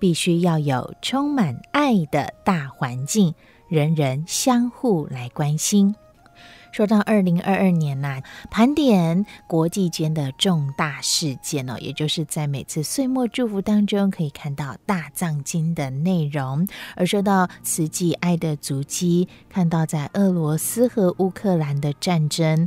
必须要有充满爱的大环境，人人相互来关心。说到二零二二年呐、盘点国际间的重大事件哦，也就是在每次岁末祝福当中可以看到大藏经的内容。而说到慈济爱的足迹，看到在俄罗斯和乌克兰的战争。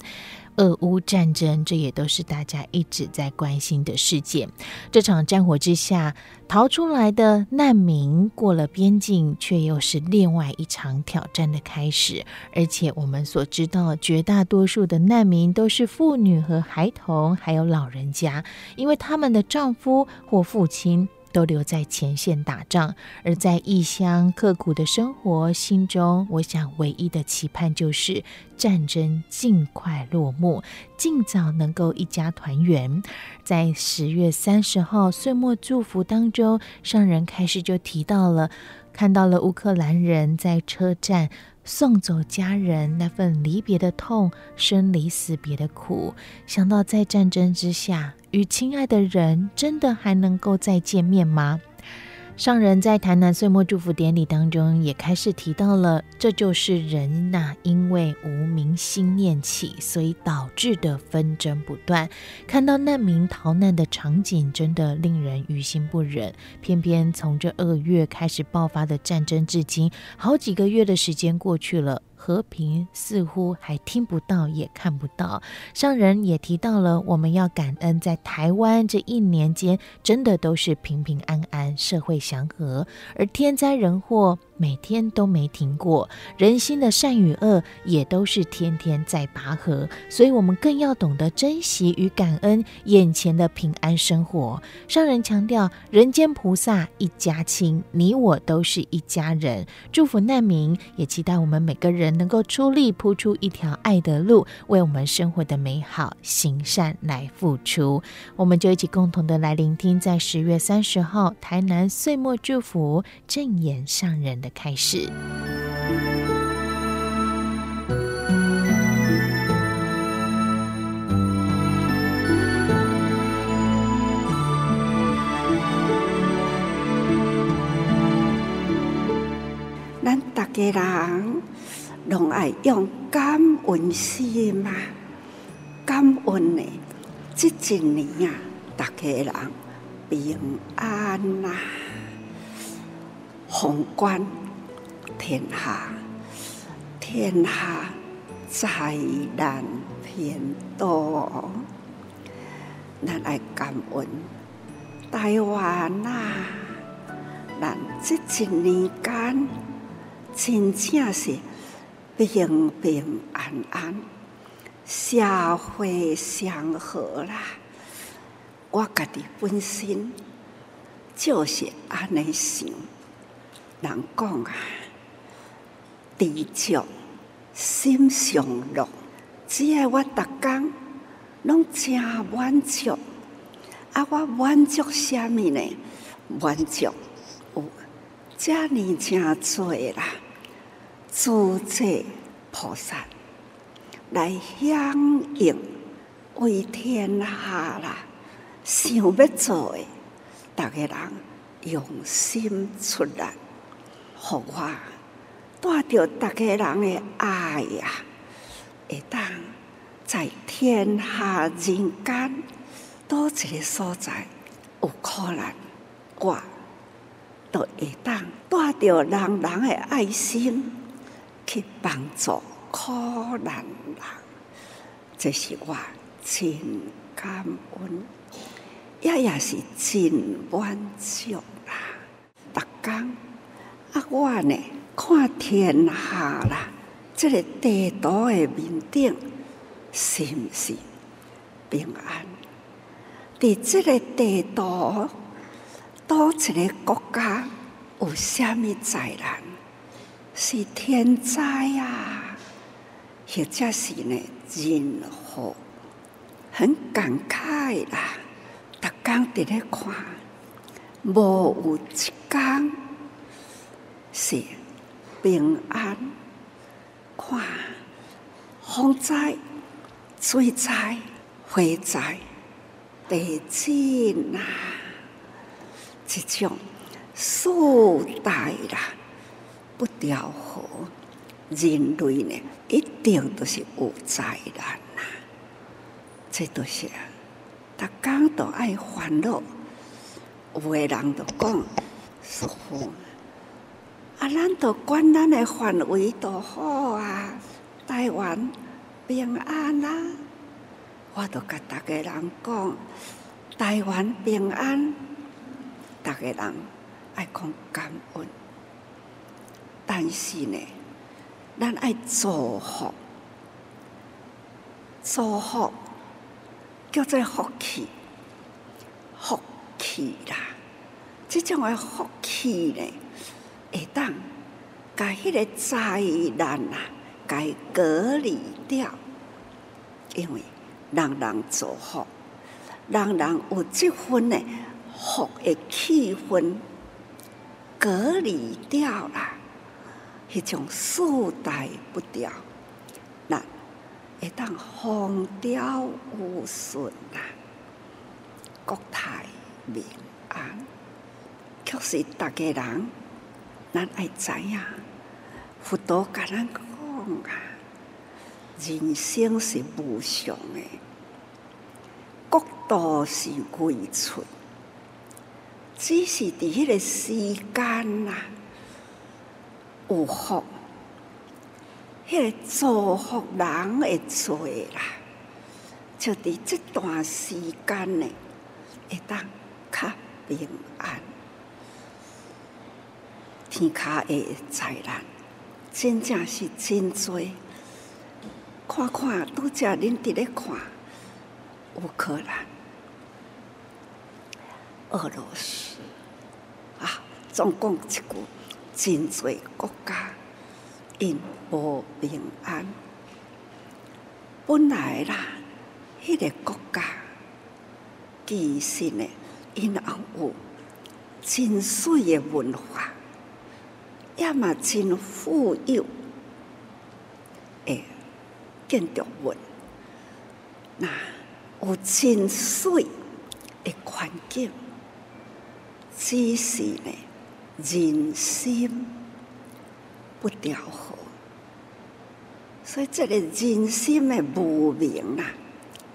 俄乌战争，这也都是大家一直在关心的事件。这场战火之下，逃出来的难民过了边境，却又是另外一场挑战的开始。而且我们所知道，绝大多数的难民都是妇女和孩童，还有老人家，因为他们的丈夫或父亲。都留在前线打仗，而在异乡刻苦的生活，心中我想唯一的期盼就是战争尽快落幕，尽早能够一家团圆。在十月三十号岁末祝福当中，上人开始就提到了，看到了乌克兰人在车站。送走家人那份离别的痛，生离死别的苦，想到在战争之下，与亲爱的人真的还能够再见面吗？上人在台南岁末祝福典礼当中也开始提到了，这就是人呐、因为无名心念起，所以导致的纷争不断。看到难民逃难的场景，真的令人于心不忍。偏偏从这二月开始爆发的战争至今，好几个月的时间过去了。和平似乎还听不到，也看不到。上人也提到了，我们要感恩，在台湾这一年间，真的都是平平安安，社会祥和，而天灾人祸。每天都没停过，人心的善与恶也都是天天在拔河，所以我们更要懂得珍惜与感恩眼前的平安生活。上人强调，人间菩萨一家亲，你我都是一家人。祝福难民，也期待我们每个人能够出力铺出一条爱的路，为我们生活的美好行善来付出。我们就一起共同的来聆听，在十月三十号台南岁末祝福正言上人的开始。咱大家人拢爱用感恩心嘛，感恩呢，这一年啊，大家人平安呐，宏观。天下，天下灾难偏多，咱爱感恩台湾呐，咱这一年间真正是平平安安，社会祥和啦。我家己本身就是安尼想，人讲啊。知足心上乐，只要我逐工拢真满足，啊，我满足啥物呢？满足有遮尔真济啦，诸界菩萨来响应，为天下啦，想要做诶，逐个人用心出来，互我。带着大家人的爱呀，会当在天下人间多一个所在，有可能我都会当带着人人的爱心去帮助苦难人，这是我真感恩，也也是真满足啦。逐工啊，我呢看天下啦，这个地图的面顶是毋是平安？伫这个地图，多一个国家有啥物灾难？是天灾啊，或者是呢人祸？很感慨啦，逐工伫咧看，无有一工是平安。看风灾、水灾、火灾。地震啊，这种四大啦，不调和，人类呢一定都是有灾难呐。这都是啊，逐工都爱烦恼，有个人都讲是风，啊，咱都管咱的范围都好啊，台湾平安啦、啊。我都甲逐个人讲，台湾平安，逐个人爱讲感恩。但是呢，咱爱祝福，祝福叫做福气，福气啦。这种的福气呢，会当甲迄个灾难啊，该隔离掉，因为。人人祝福，人人有这份的福的气氛，隔离掉了，迄种世代不掉，那会当风调雨顺啦，国泰民安。可是大家人，咱爱知影，佛陀甲咱讲啊。人生是无常的，国度是归处，只是伫迄个时间呐，有福，迄个祝福人会多啦，就伫这段时间呢，会当较平安，天下的灾难真正是真多。看看，拄则恁伫咧看乌克兰、俄罗斯啊，总共一句，真侪国家因无平安。本来啦，迄、个国家其实呢，因有真水的文化，也嘛真富有。建筑物，那有真水的环境，只是呢人心不调和，所以这个人心的无明啊，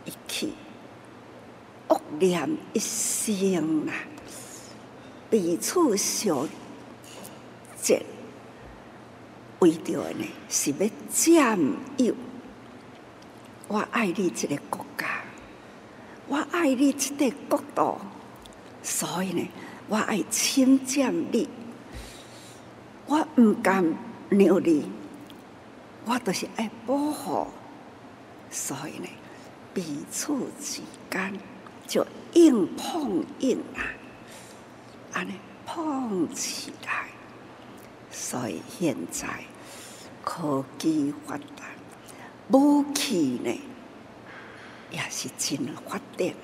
一起恶念一生啊，彼此相争，为着呢是要占有。我爱你这个国家，我爱你这个国度，所以呢，我爱侵占你，我唔敢让你，我都是爱保护，所以呢，彼此之间就硬碰硬啊，安尼碰起来，所以现在科技发达。武器呢，也是真发展，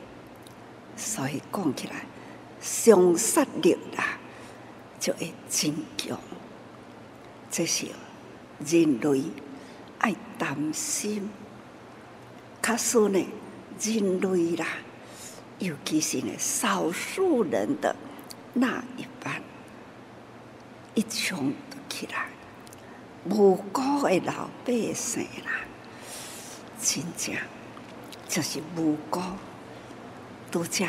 所以讲起来，伤杀力啊，就会真强。这是人类爱担心，可是呢，人类啦，尤其是呢少数人的那一，一冲起来，无辜的老百姓啦。真正就是无辜，拄则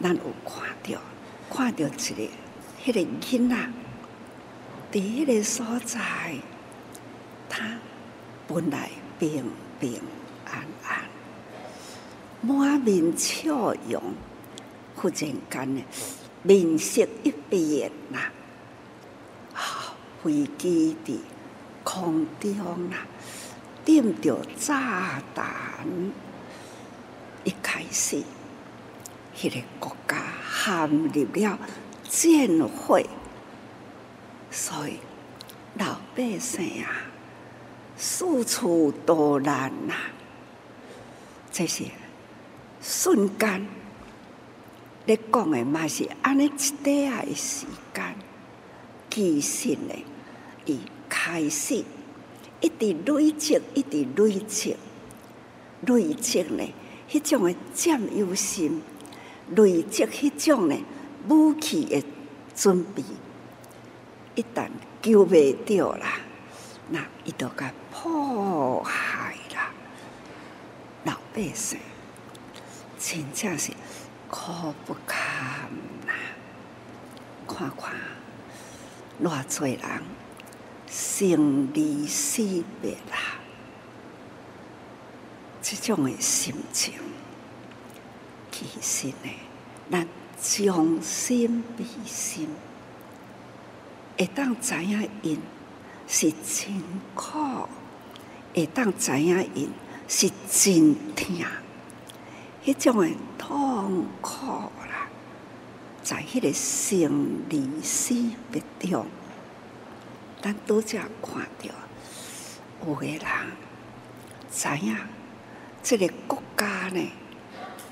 咱有看到，看到一个迄个囡仔，伫迄个所在，他本来平平安。安，满面笑容，忽然间，面色一变呐，啊，飞机伫空中呐，点着炸弹，一开始，迄个国家陷入了。战火，所以老百姓啊，四处逃难呐。这些瞬间，你讲的嘛是安尼一点仔的时间，其实呢，伊开始一直累积，一直累积，累积呢，迄种诶占有心，累积迄种呢。武器诶准备，一旦救袂着啦，那伊就甲破坏啦。老百姓真正是苦不堪呐！看看偌济人生离死别啦，这种的心情，其实呢，咱。将心比心，会当知影因是真苦，会当知影因是真痛，迄种的痛苦啦，在迄个生离死别中，咱拄则看到有个人知影，这个国家呢？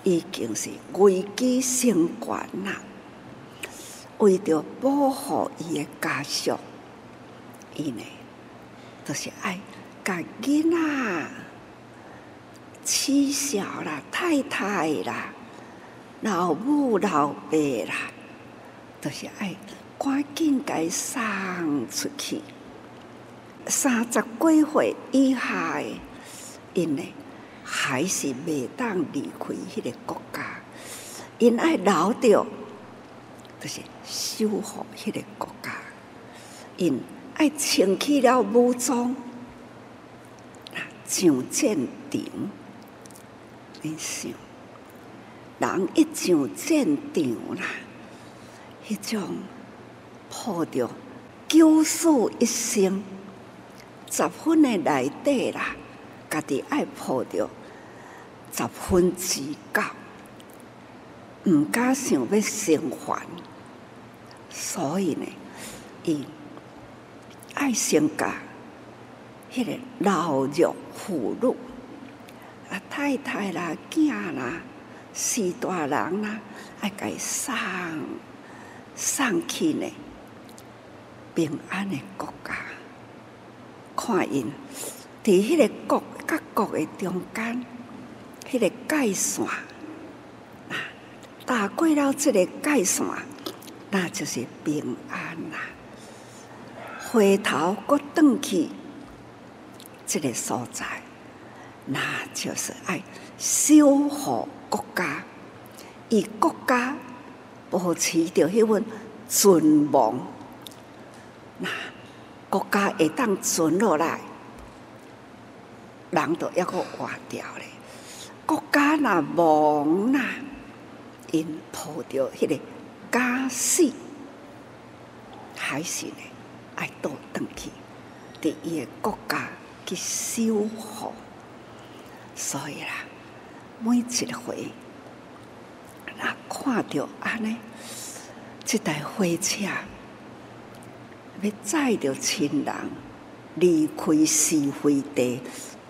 已经是危机升悬啦！为着保护伊的家属，伊呢，就是爱甲囡仔、妻小啦、太太啦、老母老爸啦，都、是爱赶紧该送出去。三十几岁以下的，因呢？还是未当离开迄个国家，因爱留着，就是守护迄个国家，因爱穿起了武装，上战场。你想，人一上战场啦，迄种抱着九死一生，十分的内底啦。家己爱抱着十分之高，毋敢想要生还，所以呢，伊爱先甲迄个老弱妇孺啊，太太啦、囝啦、四大人啦，爱甲伊送送去呢平安的国家，看因伫迄个国。甲国的中间，迄个界线，啊，打过了这个界线，那就是平安啦。回头搁转去这个所在，那就是爱守护国家，以国家保持着迄份存亡，国家会当存落来。人都抑搁活掉咧，国家若亡啦，因抱着迄个假死，还是呢爱倒转去，伫伊个国家去修复。所以啦，每一回若看着安尼，这台火车要载着亲人离开是非地。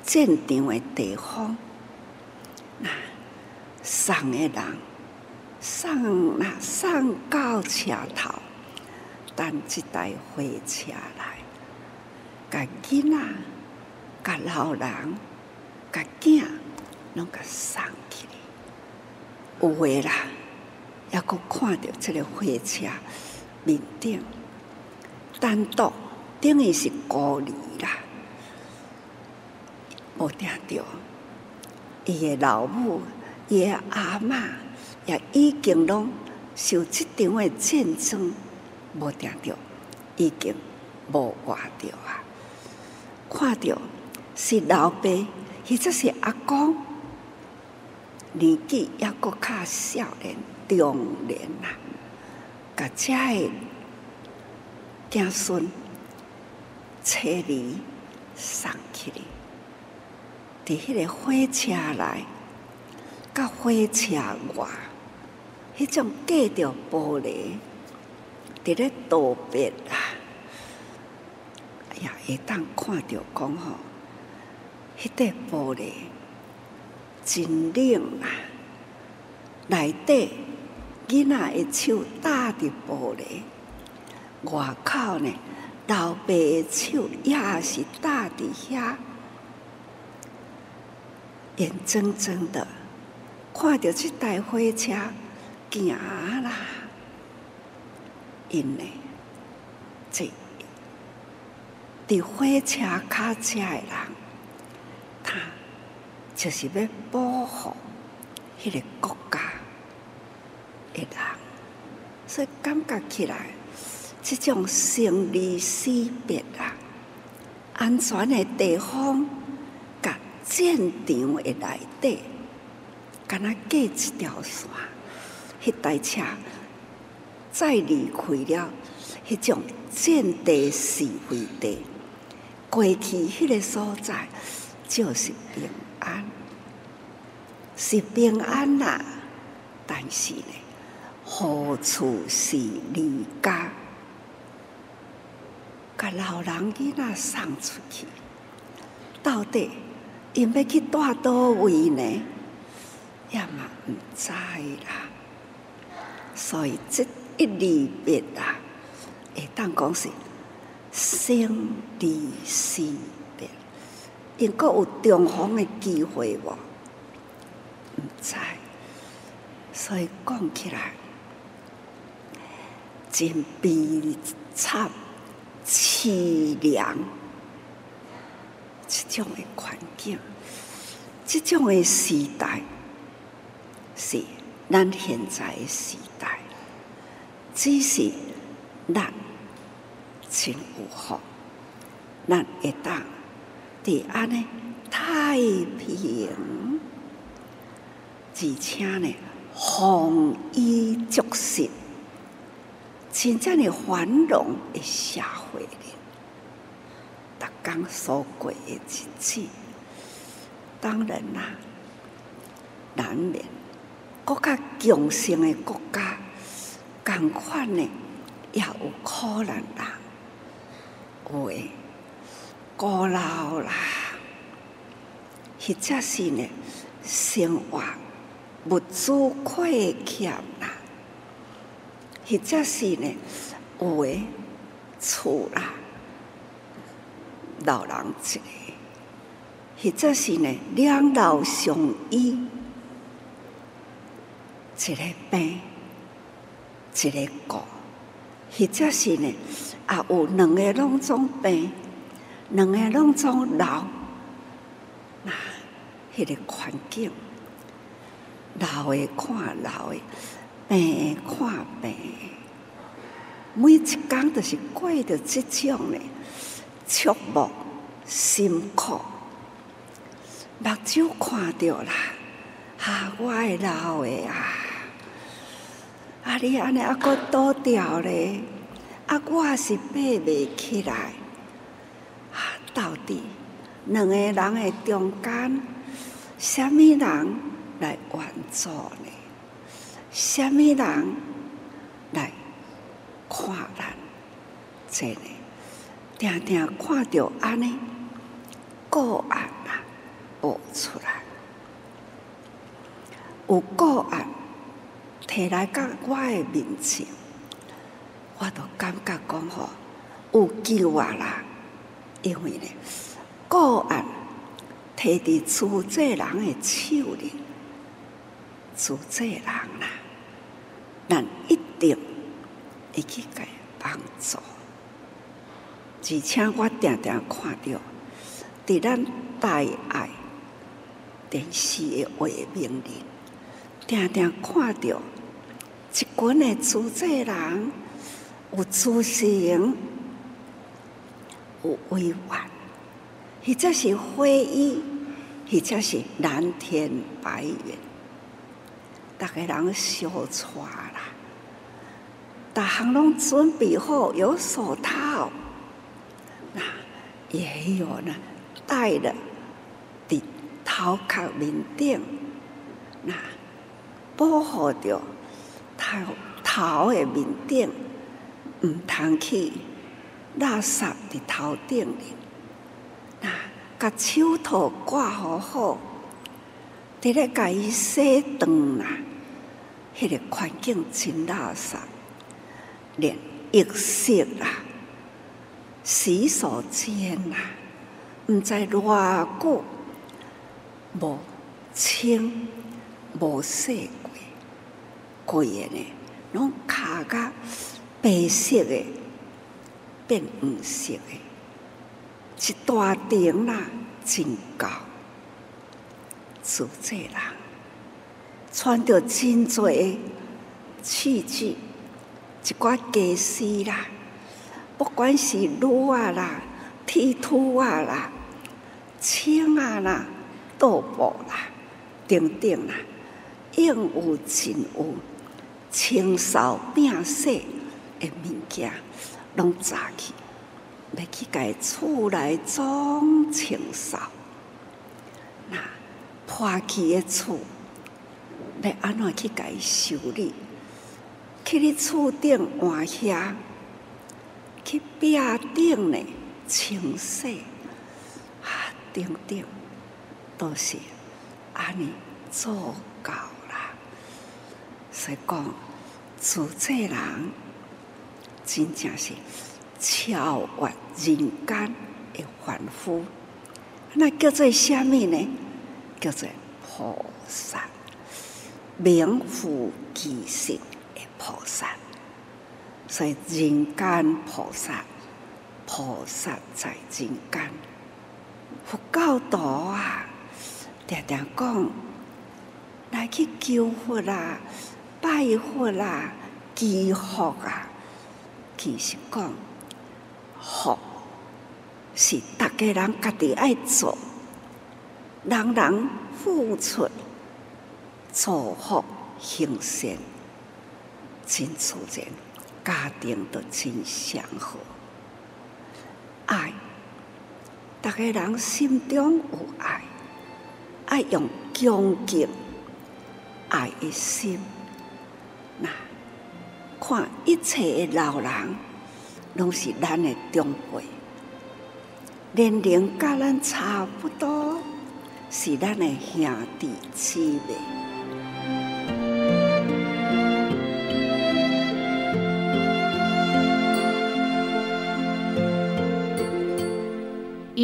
战场的地方，那送的人送那送到车头，等这台火车来，甲囡仔、甲老人、甲囝，拢甲送去。有诶啦，抑阁看到这个火车面顶，单独等于是孤儿啦。无定着，伊个老母、伊个阿嬷也已经拢受这场的战争无定着，已经无活着啊！看着是老爸，或者是阿公，年纪抑阁较少年、中年啊，甲遮诶子孙车里送去哩，伫迄个火车内，甲火车外，迄种隔着玻璃，伫咧道别啊！哎呀，会当看着讲吼，迄块玻璃真冷啊！内底囡仔的手搭伫玻璃，外口呢，老爸的手也是搭伫遐，眼睁睁的看着这台火车行啦，因呢，这伫火车卡车的人，他就是要保护迄个国家的人，所以感觉起来。这种生离死别啊，安全的地方，甲战场的内底，敢若隔一条线，迄台车再离开了，迄种战地是非地，过去迄个所在就是平安，是平安啦、啊。但是呢，何处是离家？甲老人囡仔送出去，到底因要去住倒位呢？也嘛毋知啦。所以这一离别啊，会当讲是生离死别，应该有重逢的机会无？毋知。所以讲起来，真悲惨。凄凉，这种的环境，这种的时代，是咱现在的时代。只是咱真有福，咱会当伫安尼太平，而且呢，丰衣足食。真正的繁荣的社会里，逐工所过的日子，当然啦，难免国家强盛的国家，共款呢也有可能啦，有诶孤老啦，或者是呢生活物资亏欠啦。或者是呢，有诶厝啦，老人一个；或者是呢，两老相依，一个病，一个顾；或者是呢，也有两个拢总病，两个拢总老，那迄个环境，老诶看老诶。病看病，每一工都是过着这种的触目辛苦，目睭看着啦，啊，我的老的啊，啊，你安尼啊阁倒吊咧，啊，我也是爬袂起来，啊，到底两个人的中间，什么人来援助呢？什么人来看咱？这里定定看到安尼个案啊，报出来，有个案提来到我的面前，我都感觉讲吼有救啊啦，因为呢个案提伫主济人的手里，主济人啦。咱一定会去给帮助，而且我常常看到，伫咱大爱电视的画面里，常常看到一群的主济人有自信，有委婉，或者是会意，或者是蓝天白云，大家人相传啦，大行拢准备好有手套，那也有呢，戴了的头壳面顶，那保护着头头的面顶。唔通去垃圾伫头顶哩，那甲手套挂好好，伫咧甲伊洗断啦。迄个环境真垃圾，连浴室啊、洗手间啊，毋知偌久无清无洗过，规个呢，拢卡甲。白色诶变黄色诶，一大顶啦，真高。自这人穿着真多器具，一寡家私啦，不管是女啊啦、铁佗啊啦、枪啊啦、刀布啦，等等啦，应有尽有，清扫摒洗。诶，物件拢扎去，要去甲伊厝内总清扫。那破去诶厝，要安怎去甲伊修理？去你厝顶换遐，去壁顶呢清洗，啊，等等，都是安尼做到啦。所以讲，做这人。真正是超越人间的凡夫，那叫做虾米呢？叫做菩萨，名副其实菩萨。所以人间菩萨，菩萨在人间。佛教徒啊，常常讲来去求佛啦，拜佛啦，祈福啊。其实讲，福是大家人家己爱做，人人付出，造福行善，真自然，家庭都真祥和。爱，大家人心中有爱，爱用恭敬爱的心，那。看一切的老人，拢是咱的长辈，年龄甲咱差不多，是咱的兄弟姊妹。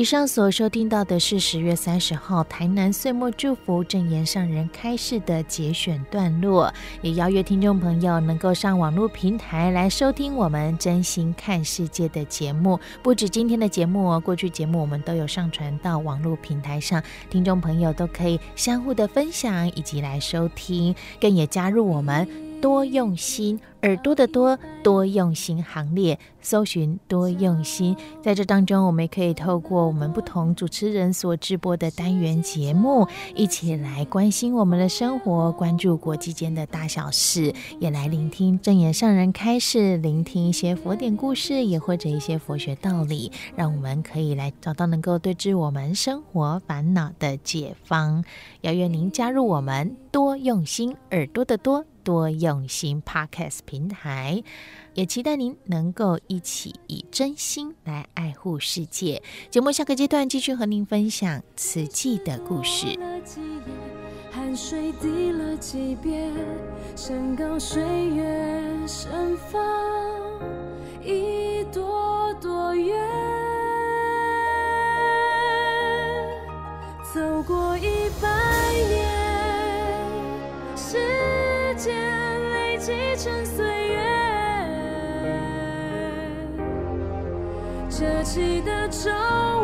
以上所收听到的是十月三十号台南岁末祝福正言上人开示的节选段落，也邀约听众朋友能够上网络平台来收听我们真心看世界的节目。不止今天的节目，过去节目我们都有上传到网络平台上，听众朋友都可以相互的分享以及来收听，更也加入我们。多用心，耳朵的多多用心行列，搜寻多用心。在这当中，我们也可以透过我们不同主持人所直播的单元节目，一起来关心我们的生活，关注国际间的大小事，也来聆听正言上人开示，聆听一些佛典故事，也或者一些佛学道理，让我们可以来找到能够对治我们生活烦恼的解方。邀约您加入我们多用心，耳朵的多。多用心 Podcast 平台，也期待您能够一起以真心来爱护世界。节目下个阶段继续和您分享慈济的故事。汗水滴了几遍，山岗岁月盛放一朵朵，走过记得找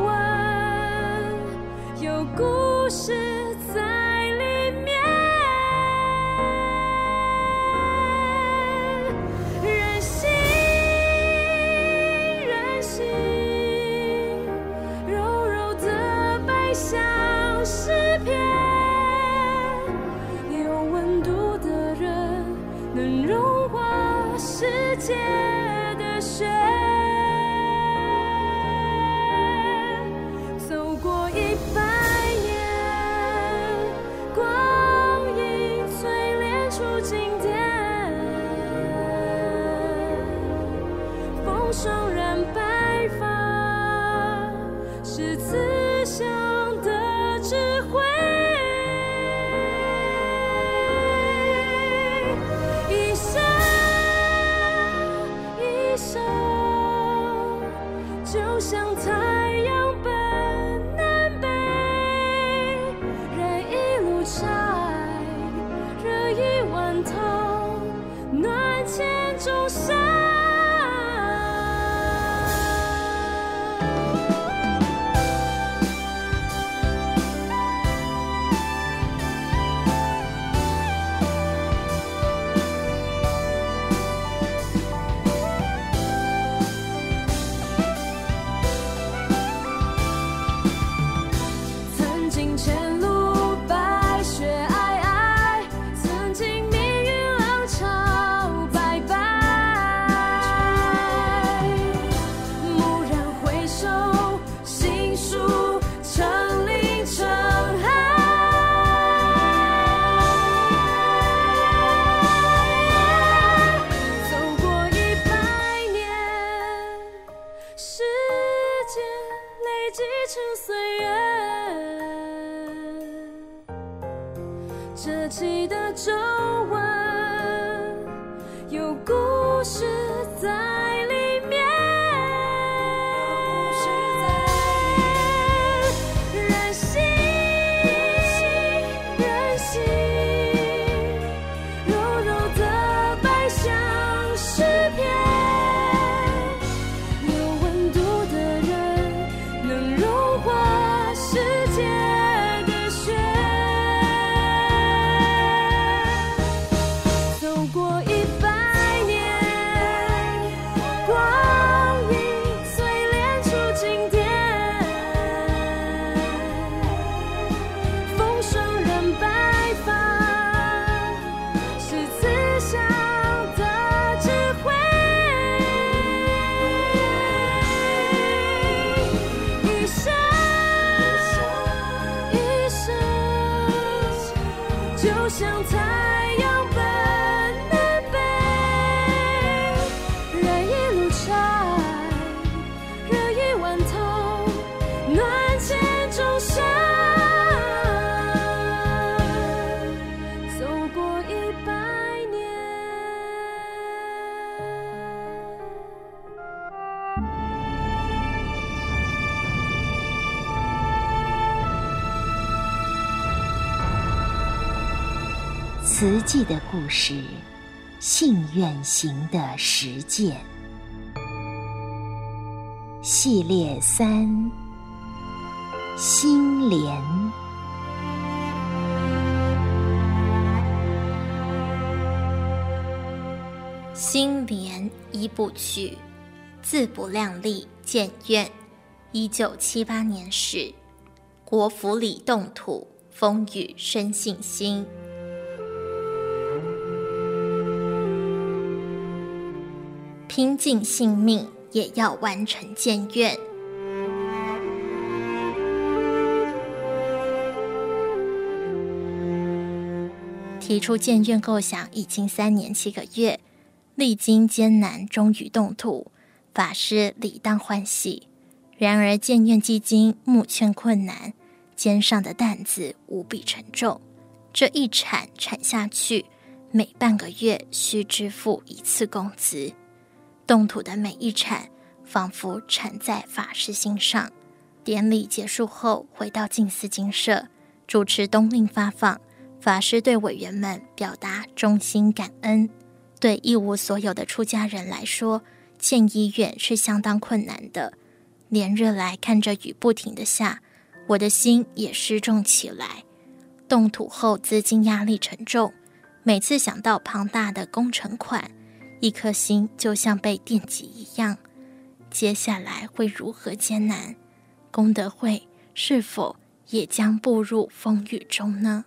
慈济的故事，信愿行的实践系列三：心莲。心莲一部曲，自不量力建院。一九七八年始，国府里动土，风雨生信心。拼尽性命也要完成建院。提出建院构想已经三年七个月，历经艰难，终于动土，法师理当欢喜。然而建院基金募劝困难，肩上的担子无比沉重。这一铲铲下去，每半个月需支付一次工资。动土的每一铲，仿佛缠在法师心上。典礼结束后，回到静思精舍，主持冬令发放。法师对委员们表达衷心感恩。对一无所有的出家人来说，建医院是相当困难的。连日来看着雨不停地下，我的心也失重起来。动土后资金压力沉重，每次想到庞大的工程款。一颗心就像被电击一样，接下来会如何艰难？功德会是否也将步入风雨中呢？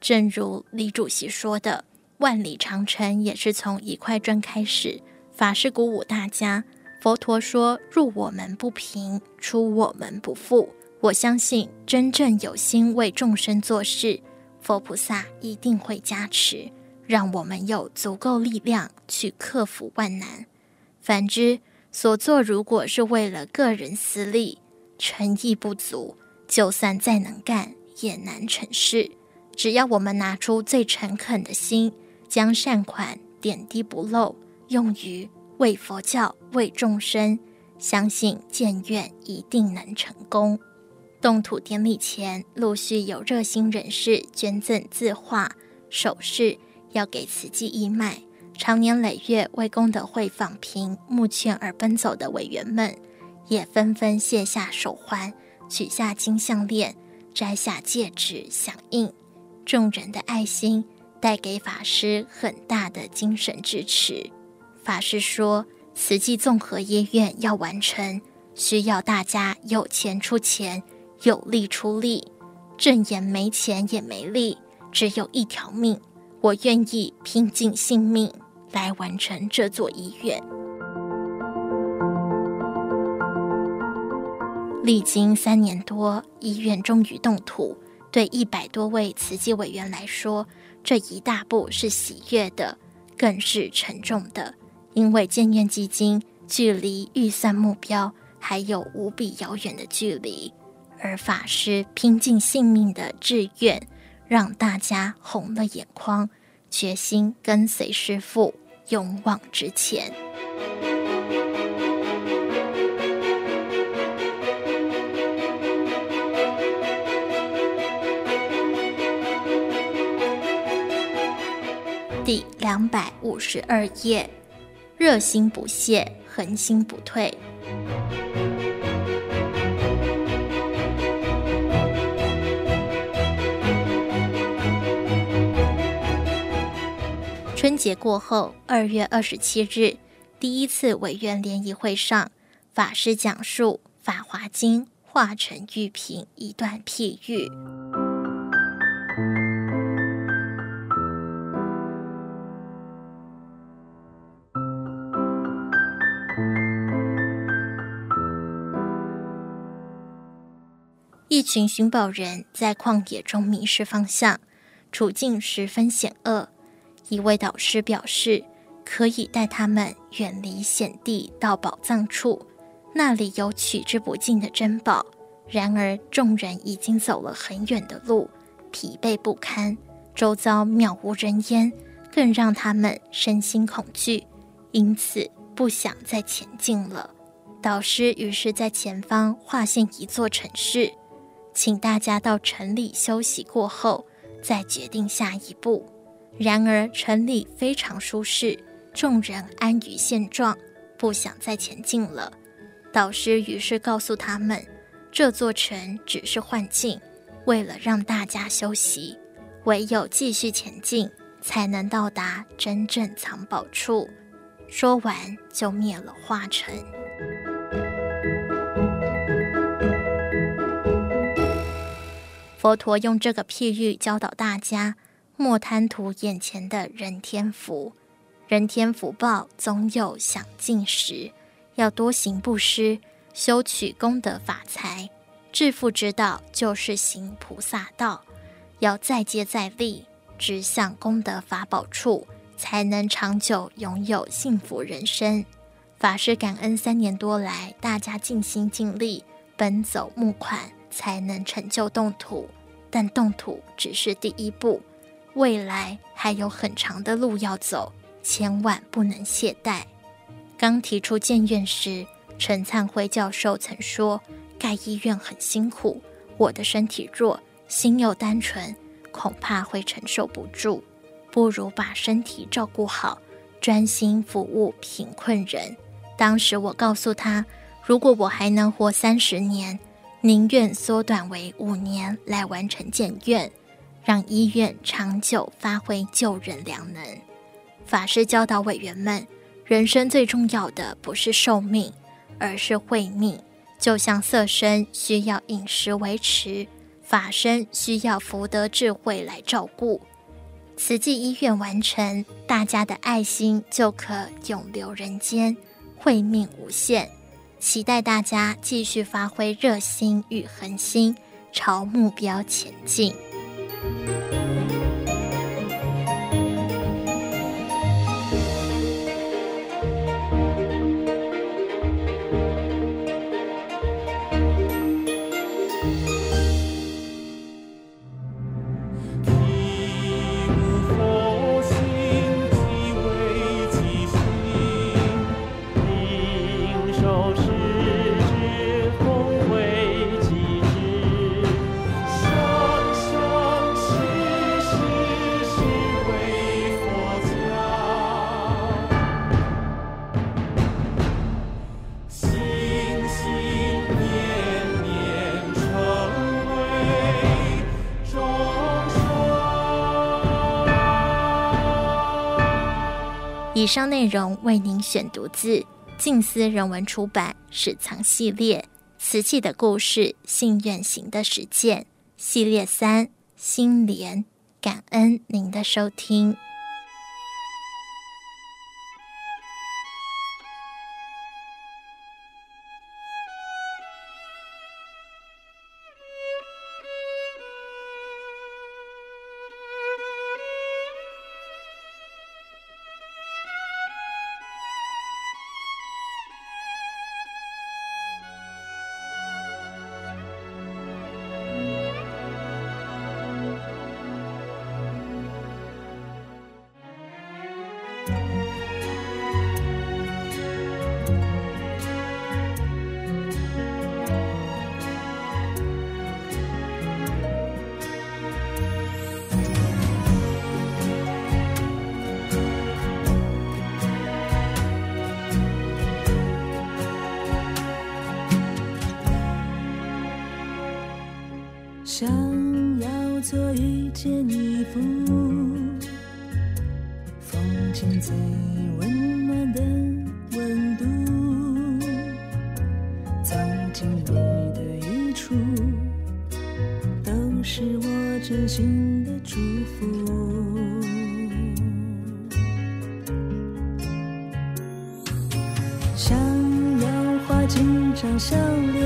正如李主席说的：“万里长城也是从一块砖开始。法师鼓舞大家，佛陀说：“入我门不平，出我门不富。”我相信，真正有心为众生做事，佛菩萨一定会加持，让我们有足够力量去克服万难。反之，所做如果是为了个人私利，诚意不足，就算再能干，也难成事。只要我们拿出最诚恳的心，将善款点滴不漏，用于为佛教、为众生，相信建院一定能成功。动土典礼前，陆续有热心人士捐赠字画、首饰，要给慈济义卖。长年累月为功德会访贫募劝而奔走的委员们，也纷纷卸下手环，取下金项链，摘下戒指响应。众人的爱心带给法师很大的精神支持。法师说：“慈济综合医院要完成，需要大家有钱出钱，有力出力。正言没钱也没力，只有一条命，我愿意拼尽性命来完成这座医院。”历经三年多，医院终于动土。对一百多位慈济委员来说，这一大步是喜悦的，更是沉重的。因为建院基金距离预算目标还有无比遥远的距离，而法师拼尽性命的志愿，让大家红了眼眶，决心跟随师父勇往直前。第两百五十二页。热心不懈，恒心不退。节过后，二月二十七日，第一次委员联谊会上，法师讲述《法华经》化城喻品一段譬喻。一群寻宝人在旷野中迷失方向，处境十分险恶。一位导师表示，可以带他们远离险地，到宝藏处，那里有取之不尽的珍宝。然而，众人已经走了很远的路，疲惫不堪，周遭渺无人烟，更让他们身心恐惧，因此不想再前进了。导师于是在前方划线一座城市。请大家到城里休息过后，再决定下一步。然而城里非常舒适，众人安于现状，不想再前进了。导师于是告诉他们，这座城只是幻境，为了让大家休息，唯有继续前进，才能到达真正藏宝处。说完就灭了化城。佛陀用这个譬喻教导大家：莫贪图眼前的人天福，人天福报总有享尽时。要多行布施，修取功德法财。致富之道就是行菩萨道，要再接再厉，直向功德法宝处，才能长久拥有幸福人生。法师感恩三年多来大家尽心尽力奔走募款。才能成就动土，但动土只是第一步，未来还有很长的路要走，千万不能懈怠。刚提出建院时，陈灿辉教授曾说：“盖医院很辛苦，我的身体弱，心又单纯，恐怕会承受不住，不如把身体照顾好，专心服务贫困人。”当时我告诉他：“如果我还能活三十年。”宁愿缩短为五年来完成建院，让医院长久发挥救人良能。法师教导委员们，人生最重要的不是寿命，而是慧命。就像色身需要饮食维持，法身需要福德智慧来照顾。慈济医院完成，大家的爱心就可永留人间，慧命无限。期待大家继续发挥热心与恒心，朝目标前进。以以上内容为您选读自静思人文出版史藏系列《瓷器的故事：信愿行的实践》系列三《心莲》，感恩您的收听。我真心的祝福。想要画几张笑脸。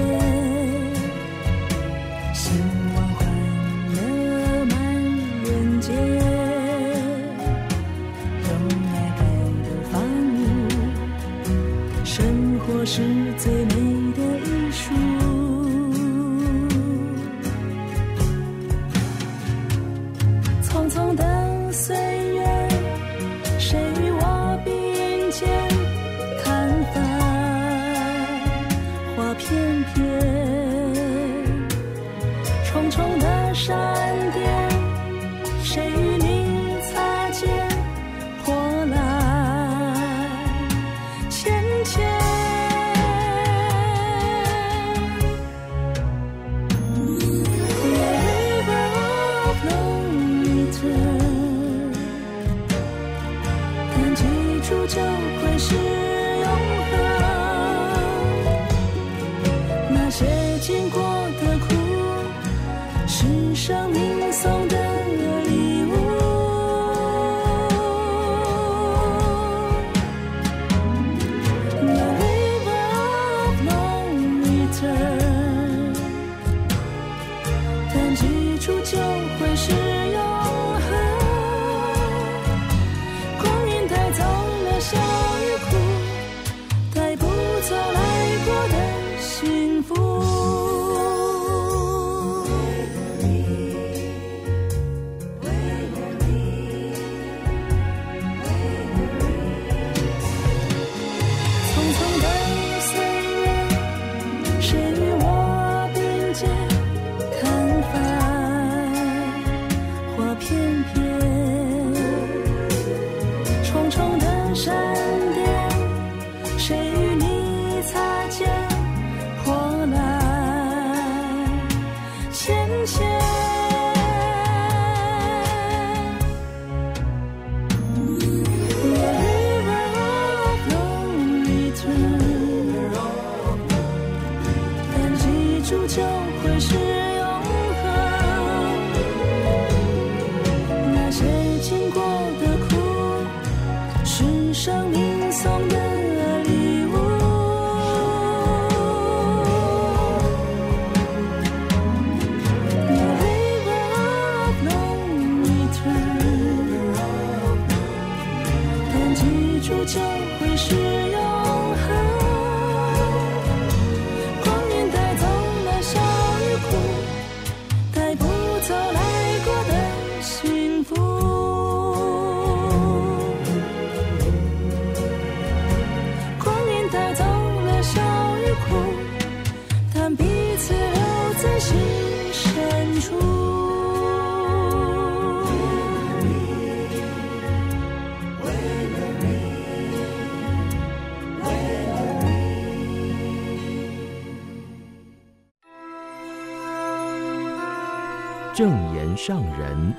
上人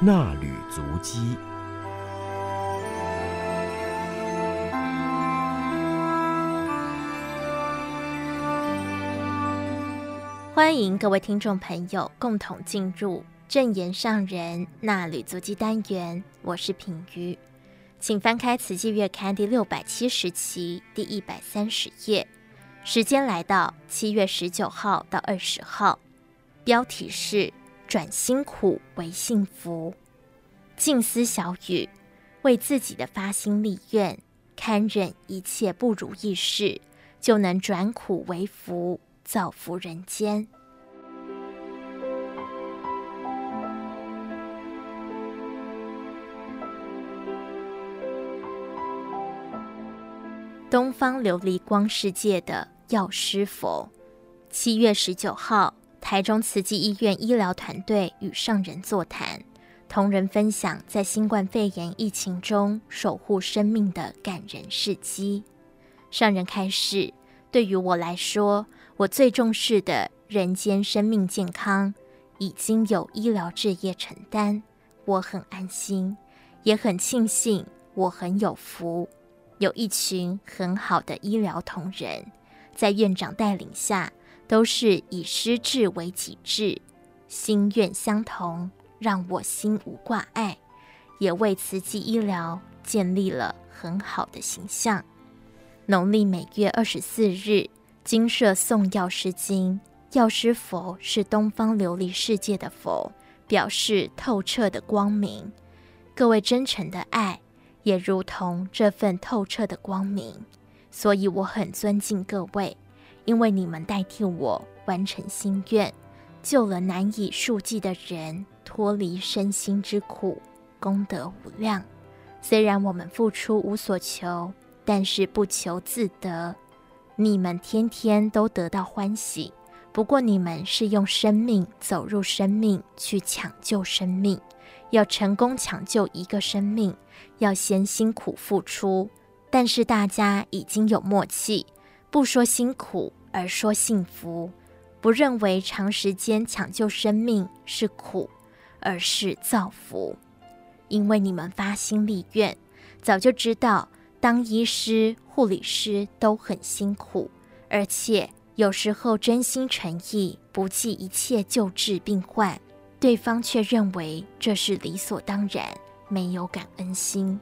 那履足迹。欢迎各位听众朋友共同进入正言上人那履足迹单元，我是品瑜，请翻开《慈济月刊》第六百七十期第一百三十页，时间来到七月十九号到二十号，标题是。转辛苦为幸福，静思小语，为自己的发心立愿，堪忍一切不如意事，就能转苦为福，造福人间。东方琉璃光世界的药师佛，七月十九号。台中慈济医院医疗团队与上人座谈，同仁分享在新冠肺炎疫情中守护生命的感人事迹。上人开示：对于我来说，我最重视的人间生命健康，已经有医疗志业承担，我很安心，也很庆幸我很有福，有一群很好的医疗同仁，在院长带领下。都是以师志为己志，心愿相同，让我心无挂碍，也为慈济医疗建立了很好的形象。农历每月二十四日，精舍诵药师经，药师佛是东方琉璃世界的佛，表示透彻的光明。各位真诚的爱，也如同这份透彻的光明，所以我很尊敬各位。因为你们代替我完成心愿，救了难以数计的人脱离身心之苦，功德无量。虽然我们付出无所求，但是不求自得。你们天天都得到欢喜，不过你们是用生命走入生命去抢救生命。要成功抢救一个生命，要先辛苦付出。但是大家已经有默契。不说辛苦，而说幸福；不认为长时间抢救生命是苦，而是造福。因为你们发心立愿，早就知道当医师、护理师都很辛苦，而且有时候真心诚意、不计一切救治病患，对方却认为这是理所当然，没有感恩心。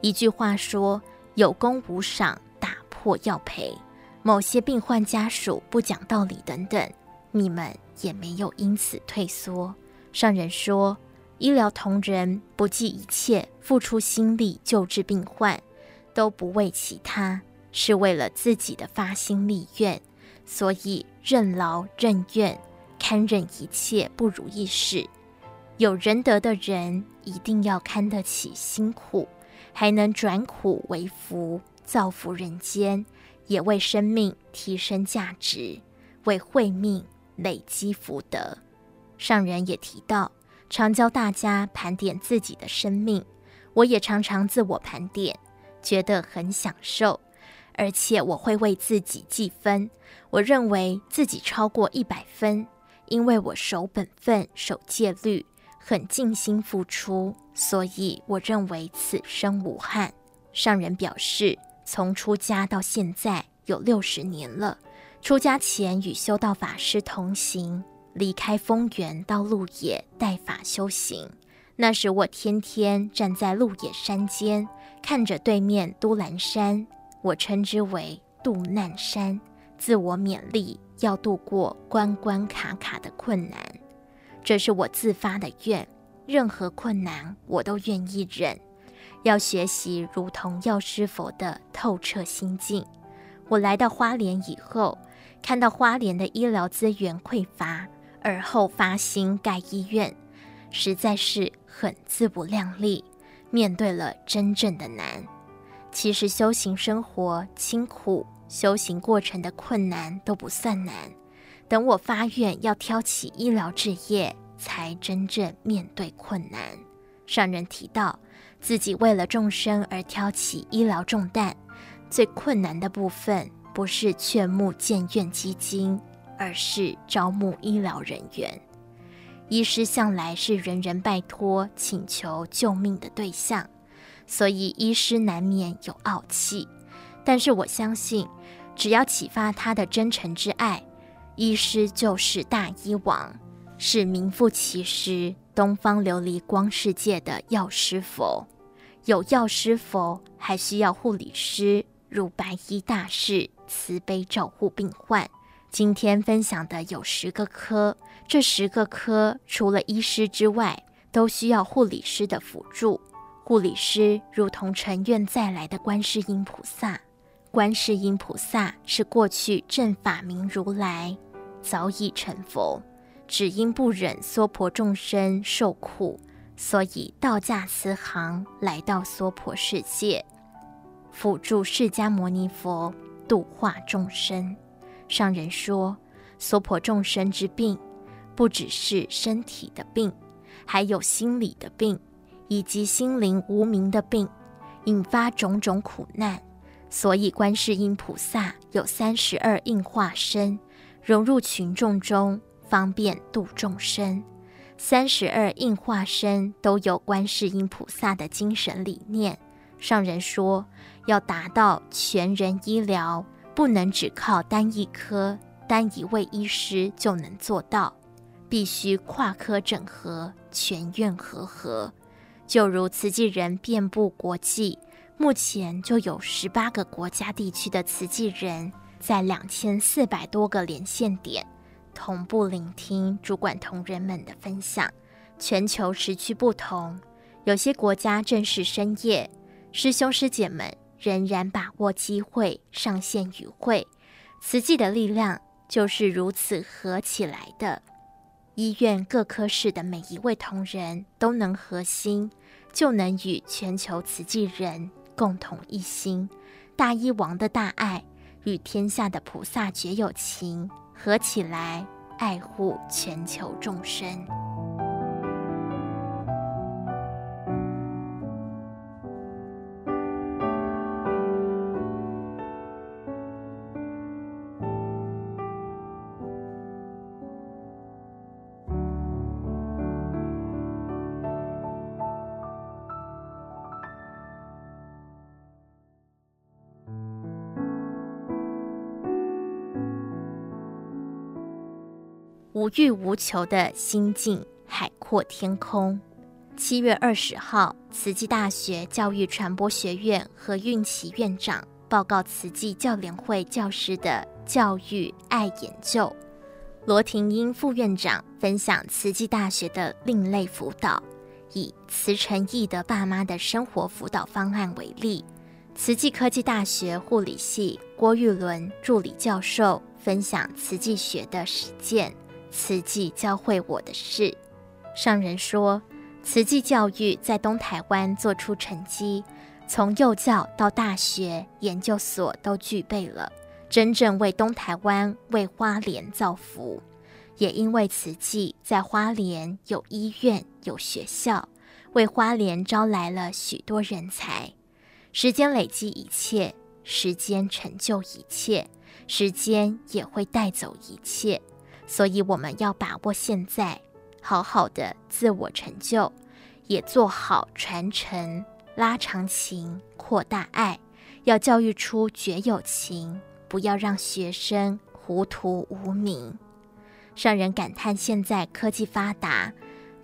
一句话说：“有功无赏，打破要赔。”某些病患家属不讲道理等等，你们也没有因此退缩。上人说，医疗同仁不计一切付出心力救治病患，都不为其他，是为了自己的发心立愿，所以任劳任怨，堪忍一切不如意事。有仁德的人一定要堪得起辛苦，还能转苦为福，造福人间。也为生命提升价值，为慧命累积福德。上人也提到，常教大家盘点自己的生命，我也常常自我盘点，觉得很享受。而且我会为自己计分，我认为自己超过一百分，因为我守本分、守戒律，很尽心付出，所以我认为此生无憾。上人表示。从出家到现在有六十年了。出家前与修道法师同行，离开丰原到鹿野带法修行。那时我天天站在鹿野山间，看着对面都兰山，我称之为渡难山，自我勉励要度过关关卡卡的困难。这是我自发的愿，任何困难我都愿意忍。要学习如同药师佛的透彻心境。我来到花莲以后，看到花莲的医疗资源匮乏，而后发心盖医院，实在是很自不量力，面对了真正的难。其实修行生活清苦，修行过程的困难都不算难。等我发愿要挑起医疗志业，才真正面对困难。上人提到，自己为了众生而挑起医疗重担，最困难的部分不是劝募建院基金，而是招募医疗人员。医师向来是人人拜托、请求救命的对象。所以，医师难免有傲气，但是我相信，只要启发他的真诚之爱，医师就是大医王，是名副其实东方琉璃光世界的药师佛。有药师佛，还需要护理师如白衣大士，慈悲照护病患。今天分享的有十个科，这十个科除了医师之外，都需要护理师的辅助。护理师如同乘愿再来的观世音菩萨，观世音菩萨是过去正法明如来，早已成佛，只因不忍娑婆众生受苦，所以道驾慈航来到娑婆世界，辅助释迦牟尼佛度化众生。上人说，娑婆众生之病，不只是身体的病，还有心理的病。以及心灵无明的病，引发种种苦难，所以观世音菩萨有三十二应化身，融入群众中，方便度众生。三十二应化身都有观世音菩萨的精神理念。上人说，要达到全人医疗，不能只靠单一科、单一位医师就能做到，必须跨科整合，全院合合。就如慈济人遍布国际，目前就有十八个国家地区的慈济人，在两千四百多个连线点同步聆听主管同仁们的分享。全球时区不同，有些国家正是深夜，师兄师姐们仍然把握机会上线与会。慈济的力量就是如此合起来的。医院各科室的每一位同仁都能合心。就能与全球慈济人共同一心，大医王的大爱与天下的菩萨绝有情，合起来爱护全球众生。无欲无求的心境，海阔天空。七月二十号，慈济大学教育传播学院何运琪院长报告慈济教联会教师的教育爱研究。罗廷英副院长分享慈济大学的另类辅导，以慈诚义的爸妈的生活辅导方案为例。慈济科技大学护理系郭玉伦助理教授分享慈济学的实践。慈济教会我的事，上人说，慈济教育在东台湾做出成绩，从幼教到大学研究所都具备了，真正为东台湾、为花莲造福。也因为慈济在花莲有医院、有学校，为花莲招来了许多人才。时间累积一切，时间成就一切，时间也会带走一切。所以我们要把握现在，好好的自我成就，也做好传承、拉长情、扩大爱，要教育出绝有情，不要让学生糊涂无明。让人感叹，现在科技发达，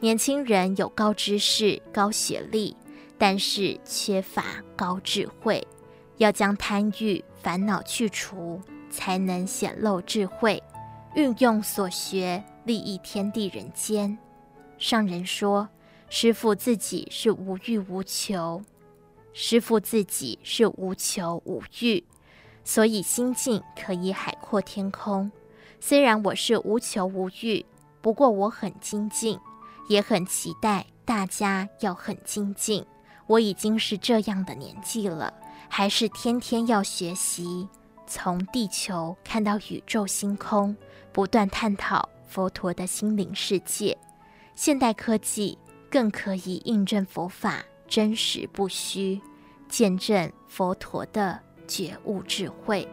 年轻人有高知识、高学历，但是缺乏高智慧。要将贪欲烦恼去除，才能显露智慧。运用所学，利益天地人间。上人说，师父自己是无欲无求，师父自己是无求无欲，所以心境可以海阔天空。虽然我是无求无欲，不过我很精进，也很期待大家要很精进。我已经是这样的年纪了，还是天天要学习，从地球看到宇宙星空，不断探讨佛陀的心灵世界。现代科技更可以印证佛法真实不虚，见证佛陀的觉悟智慧。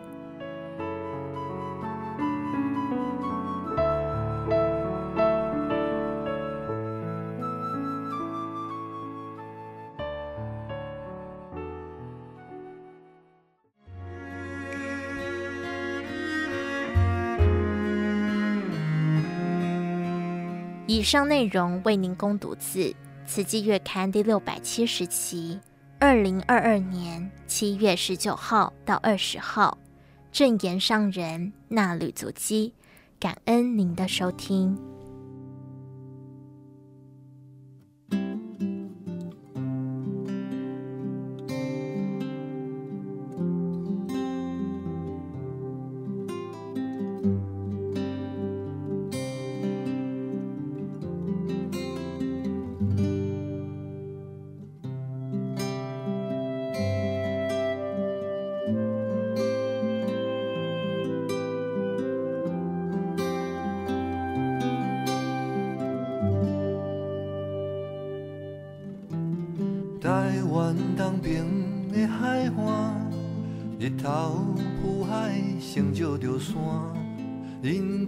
以上内容为您供读自《慈济月刊》第六百七十期，二零二二年七月十九号到二十号，正言上人纳履足基，感恩您的收听。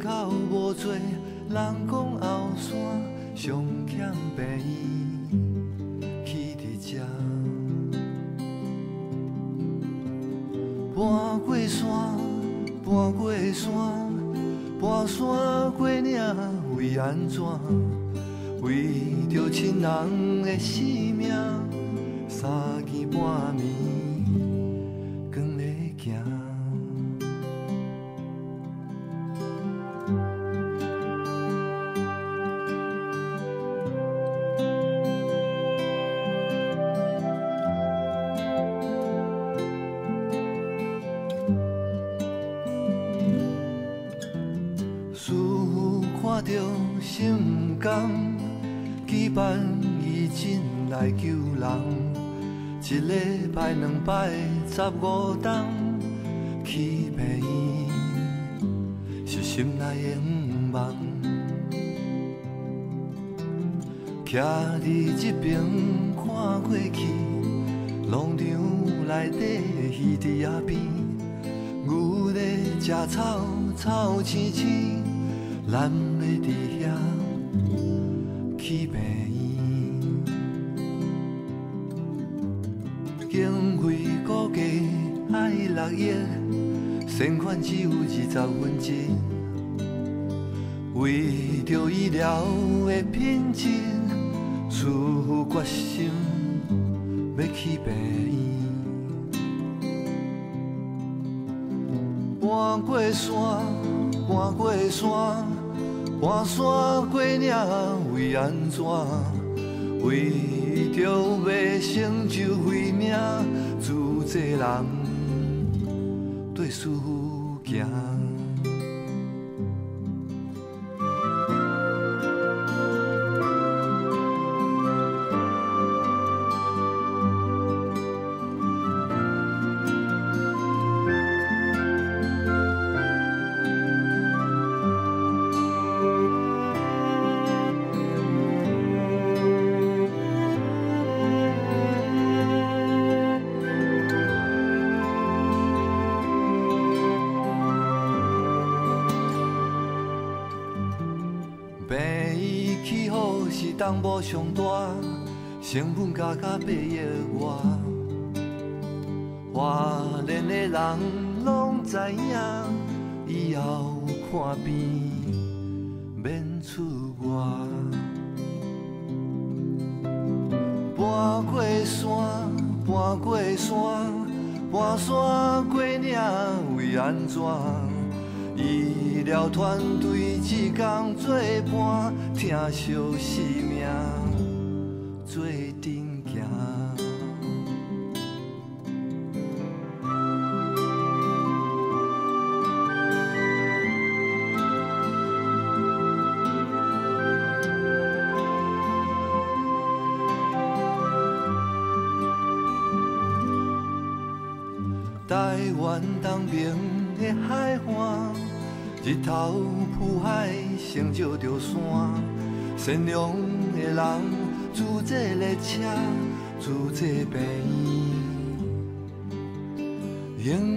人口无多，人讲后山上欠病医去伫遮。搬过山，搬过山，搬山过岭，为安怎？为着亲人的性命，一礼拜两摆十五冬去病院，是心内的愿望。徛伫这边看过去，农场内底鱼伫野边，牛在吃草，草青青，咱要伫遐去病善款只有二十分之一。为着医疗的品质，出决心要去病院。搬过山，搬过山，搬山过岭，为安怎？为着要成就慧命，自济人对师父行。东部上大，成本加加八亿外。华联的人拢知影，以后看病免出外。搬过山，搬过山，搬山过岭，为安怎？医疗团队一工做伴，疼惜生命。善良的人，住这列车，住这病，永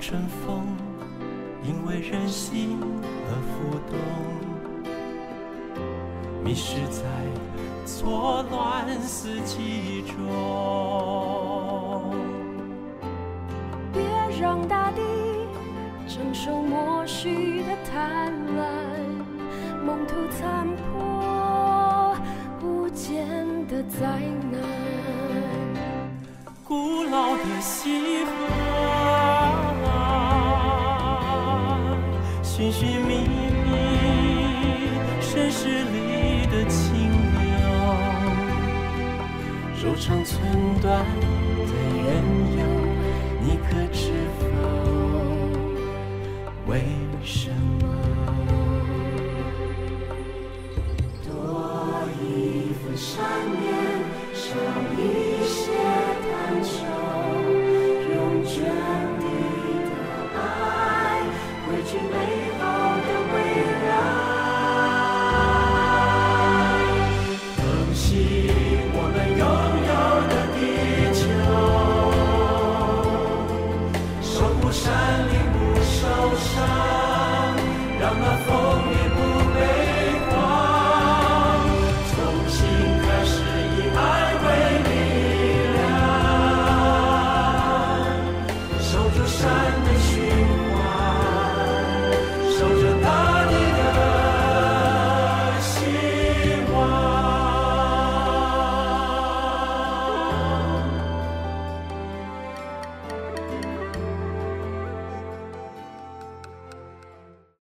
阵风因为人心而浮动，迷失在错乱四季中。别让大地承受默许的贪婪，梦途残破不见的灾难。古老的西河。寻寻觅觅，身世里的清流，柔肠寸断的缘由，你可知否？为什么？多一份善念，少一。